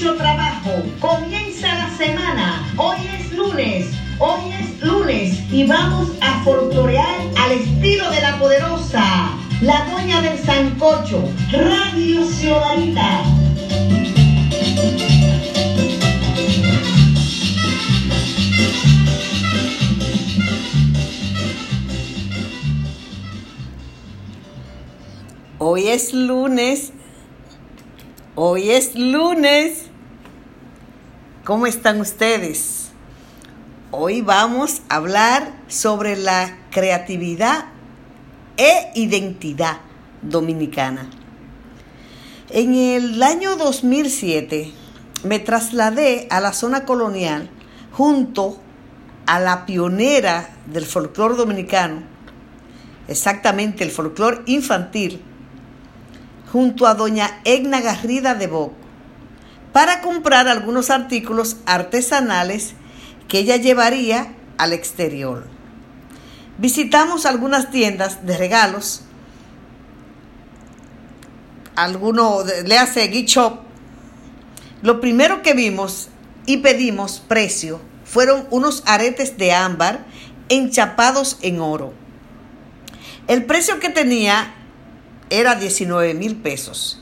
trabajo. Comienza la semana. Hoy es lunes. Hoy es lunes y vamos a folclorear al estilo de la poderosa, la doña del sancocho, Radio Ciudadita. Hoy es lunes. Hoy es lunes. ¿Cómo están ustedes? Hoy vamos a hablar sobre la creatividad e identidad dominicana. En el año 2007 me trasladé a la zona colonial junto a la pionera del folclore dominicano, exactamente el folclore infantil, junto a doña Egna Garrida de Boc para comprar algunos artículos artesanales que ella llevaría al exterior. Visitamos algunas tiendas de regalos, alguno, le hace Gift Shop. Lo primero que vimos y pedimos precio fueron unos aretes de ámbar enchapados en oro. El precio que tenía era 19 mil pesos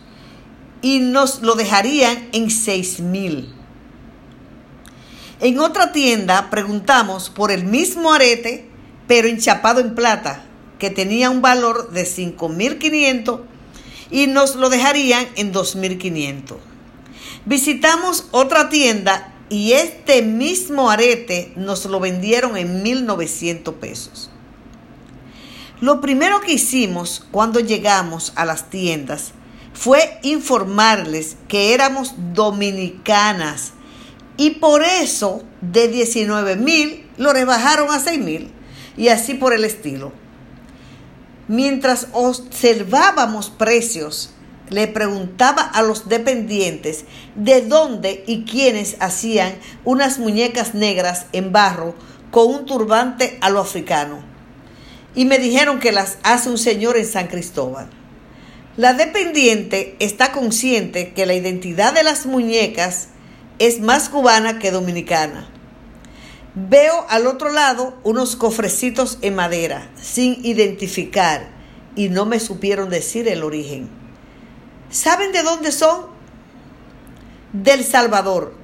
y nos lo dejarían en 6 mil. En otra tienda preguntamos por el mismo arete, pero enchapado en plata, que tenía un valor de 5.500 y nos lo dejarían en 2.500. Visitamos otra tienda y este mismo arete nos lo vendieron en 1.900 pesos. Lo primero que hicimos cuando llegamos a las tiendas fue informarles que éramos dominicanas y por eso de 19 mil lo rebajaron a 6 mil y así por el estilo. Mientras observábamos precios, le preguntaba a los dependientes de dónde y quiénes hacían unas muñecas negras en barro con un turbante a lo africano y me dijeron que las hace un señor en San Cristóbal. La dependiente está consciente que la identidad de las muñecas es más cubana que dominicana. Veo al otro lado unos cofrecitos en madera, sin identificar, y no me supieron decir el origen. ¿Saben de dónde son? Del Salvador.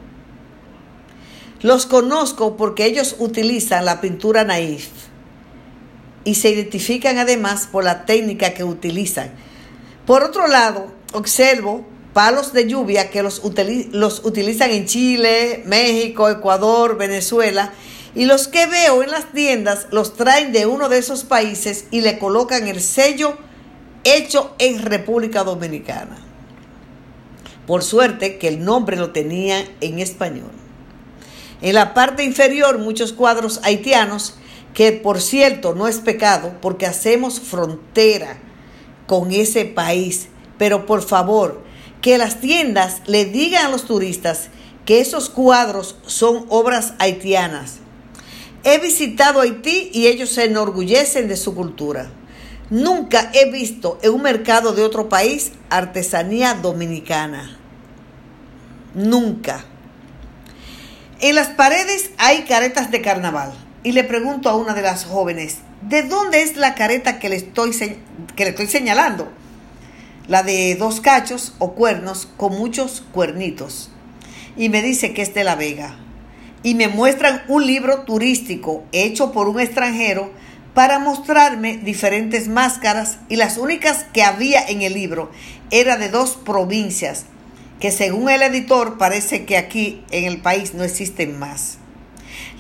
Los conozco porque ellos utilizan la pintura naif y se identifican además por la técnica que utilizan. Por otro lado, observo palos de lluvia que los, los utilizan en Chile, México, Ecuador, Venezuela, y los que veo en las tiendas los traen de uno de esos países y le colocan el sello hecho en República Dominicana. Por suerte que el nombre lo tenía en español. En la parte inferior muchos cuadros haitianos que por cierto no es pecado porque hacemos frontera con ese país. Pero por favor, que las tiendas le digan a los turistas que esos cuadros son obras haitianas. He visitado Haití y ellos se enorgullecen de su cultura. Nunca he visto en un mercado de otro país artesanía dominicana. Nunca. En las paredes hay caretas de carnaval y le pregunto a una de las jóvenes, ¿de dónde es la careta que le estoy, que le estoy señalando? La de dos cachos o cuernos con muchos cuernitos. Y me dice que es de La Vega. Y me muestran un libro turístico hecho por un extranjero para mostrarme diferentes máscaras y las únicas que había en el libro era de dos provincias que según el editor parece que aquí en el país no existen más.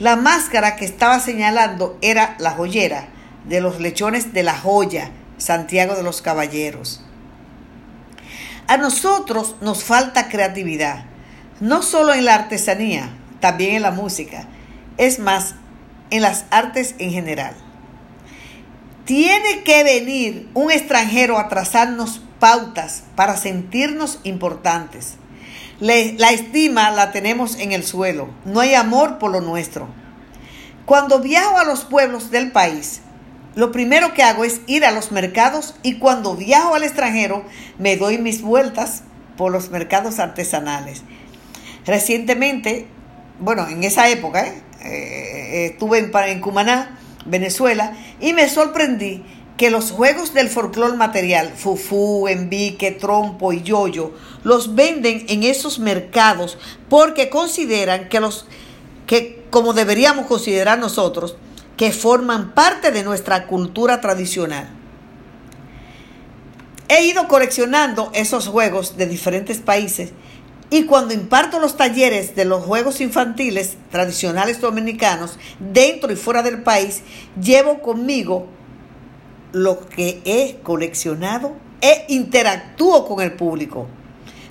La máscara que estaba señalando era la joyera de los lechones de la joya, Santiago de los Caballeros. A nosotros nos falta creatividad, no solo en la artesanía, también en la música, es más, en las artes en general. Tiene que venir un extranjero a trazarnos pautas para sentirnos importantes la estima la tenemos en el suelo. No hay amor por lo nuestro. Cuando viajo a los pueblos del país, lo primero que hago es ir a los mercados y cuando viajo al extranjero me doy mis vueltas por los mercados artesanales. Recientemente, bueno, en esa época, ¿eh? Eh, estuve en, en Cumaná, Venezuela, y me sorprendí que los juegos del folclor material, fufú, envique, trompo y yoyo, los venden en esos mercados porque consideran que los que como deberíamos considerar nosotros, que forman parte de nuestra cultura tradicional. He ido coleccionando esos juegos de diferentes países y cuando imparto los talleres de los juegos infantiles tradicionales dominicanos dentro y fuera del país, llevo conmigo lo que he coleccionado e interactúo con el público,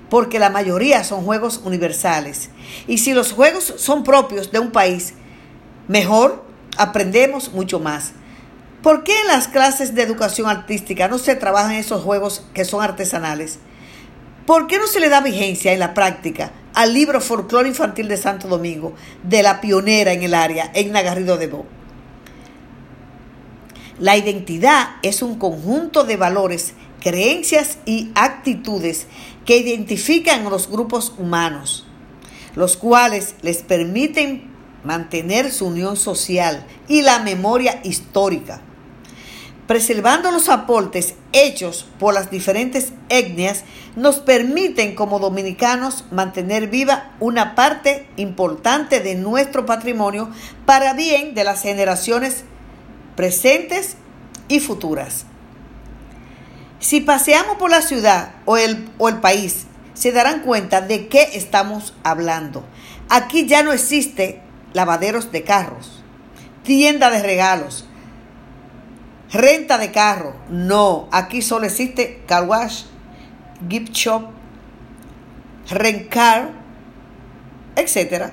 porque la mayoría son juegos universales. Y si los juegos son propios de un país, mejor aprendemos mucho más. ¿Por qué en las clases de educación artística no se trabajan esos juegos que son artesanales? ¿Por qué no se le da vigencia en la práctica al libro Folclore Infantil de Santo Domingo, de la pionera en el área, Egna Garrido de Bo? La identidad es un conjunto de valores, creencias y actitudes que identifican a los grupos humanos, los cuales les permiten mantener su unión social y la memoria histórica. Preservando los aportes hechos por las diferentes etnias, nos permiten como dominicanos mantener viva una parte importante de nuestro patrimonio para bien de las generaciones presentes y futuras. Si paseamos por la ciudad o el, o el país, se darán cuenta de qué estamos hablando. Aquí ya no existe lavaderos de carros, tienda de regalos, Renta de carro, no. Aquí solo existe car wash, gift shop, rent car, etc.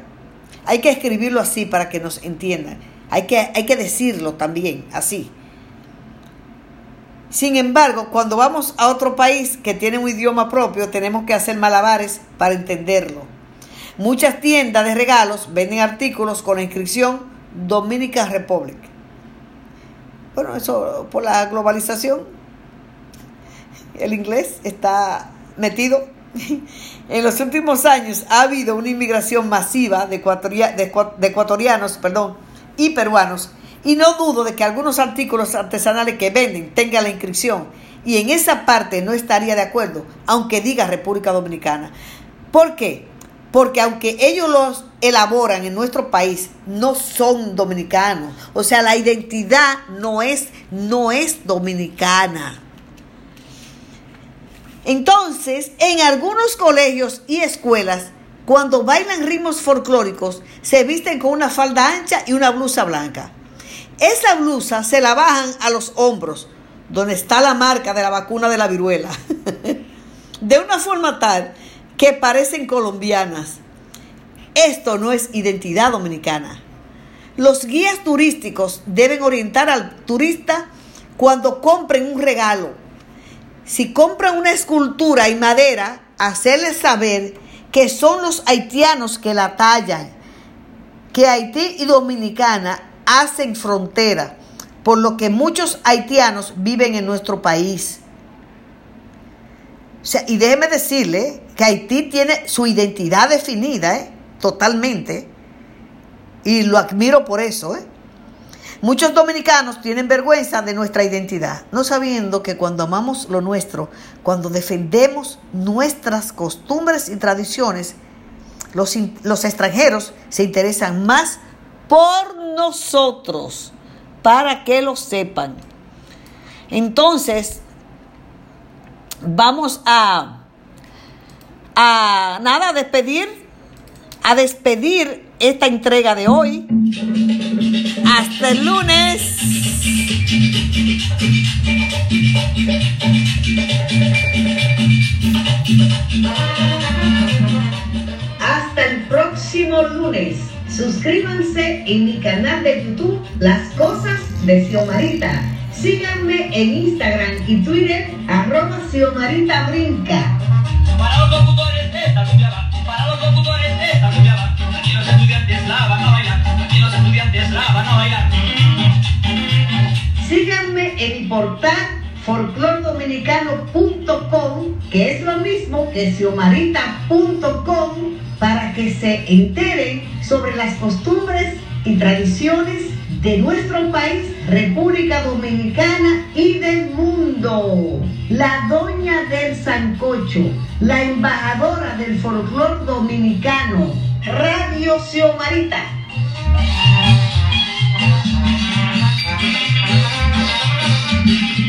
Hay que escribirlo así para que nos entiendan. Hay que, hay que decirlo también así. Sin embargo, cuando vamos a otro país que tiene un idioma propio, tenemos que hacer malabares para entenderlo. Muchas tiendas de regalos venden artículos con la inscripción Dominican Republic. Bueno, eso por la globalización, el inglés está metido. En los últimos años ha habido una inmigración masiva de, ecuatorianos perdón, y peruanos y no dudo de que algunos artículos artesanales que venden tengan la inscripción y en esa parte no estaría de acuerdo, aunque diga República Dominicana. ¿Por qué? Porque aunque ellos los elaboran en nuestro país, no son dominicanos. O sea, la identidad no es, no es dominicana. Entonces, en algunos colegios y escuelas, cuando bailan ritmos folclóricos, se visten con una falda ancha y una blusa blanca. Esa blusa se la bajan a los hombros, donde está la marca de la vacuna de la viruela, de una forma tal que parecen colombianas. Esto no es identidad dominicana. Los guías turísticos deben orientar al turista cuando compren un regalo. Si compran una escultura y madera, hacerles saber que son los haitianos que la tallan, que Haití y Dominicana hacen frontera, por lo que muchos haitianos viven en nuestro país y déjeme decirle que Haití tiene su identidad definida, ¿eh? totalmente, y lo admiro por eso. ¿eh? Muchos dominicanos tienen vergüenza de nuestra identidad, no sabiendo que cuando amamos lo nuestro, cuando defendemos nuestras costumbres y tradiciones, los, los extranjeros se interesan más por nosotros, para que lo sepan. Entonces, vamos a, a nada, a despedir, a despedir esta entrega de hoy. Hasta el lunes. Hasta el próximo lunes. Suscríbanse en mi canal de YouTube Las Cosas de Xiomarita Síganme en Instagram y Twitter, arroba Xiomarita Brinca. folclordominicano.com, que es lo mismo que xiomarita.com, para que se enteren sobre las costumbres y tradiciones de nuestro país, República Dominicana y del mundo. La doña del Sancocho, la embajadora del folclor dominicano, Radio Xiomarita. Thank you.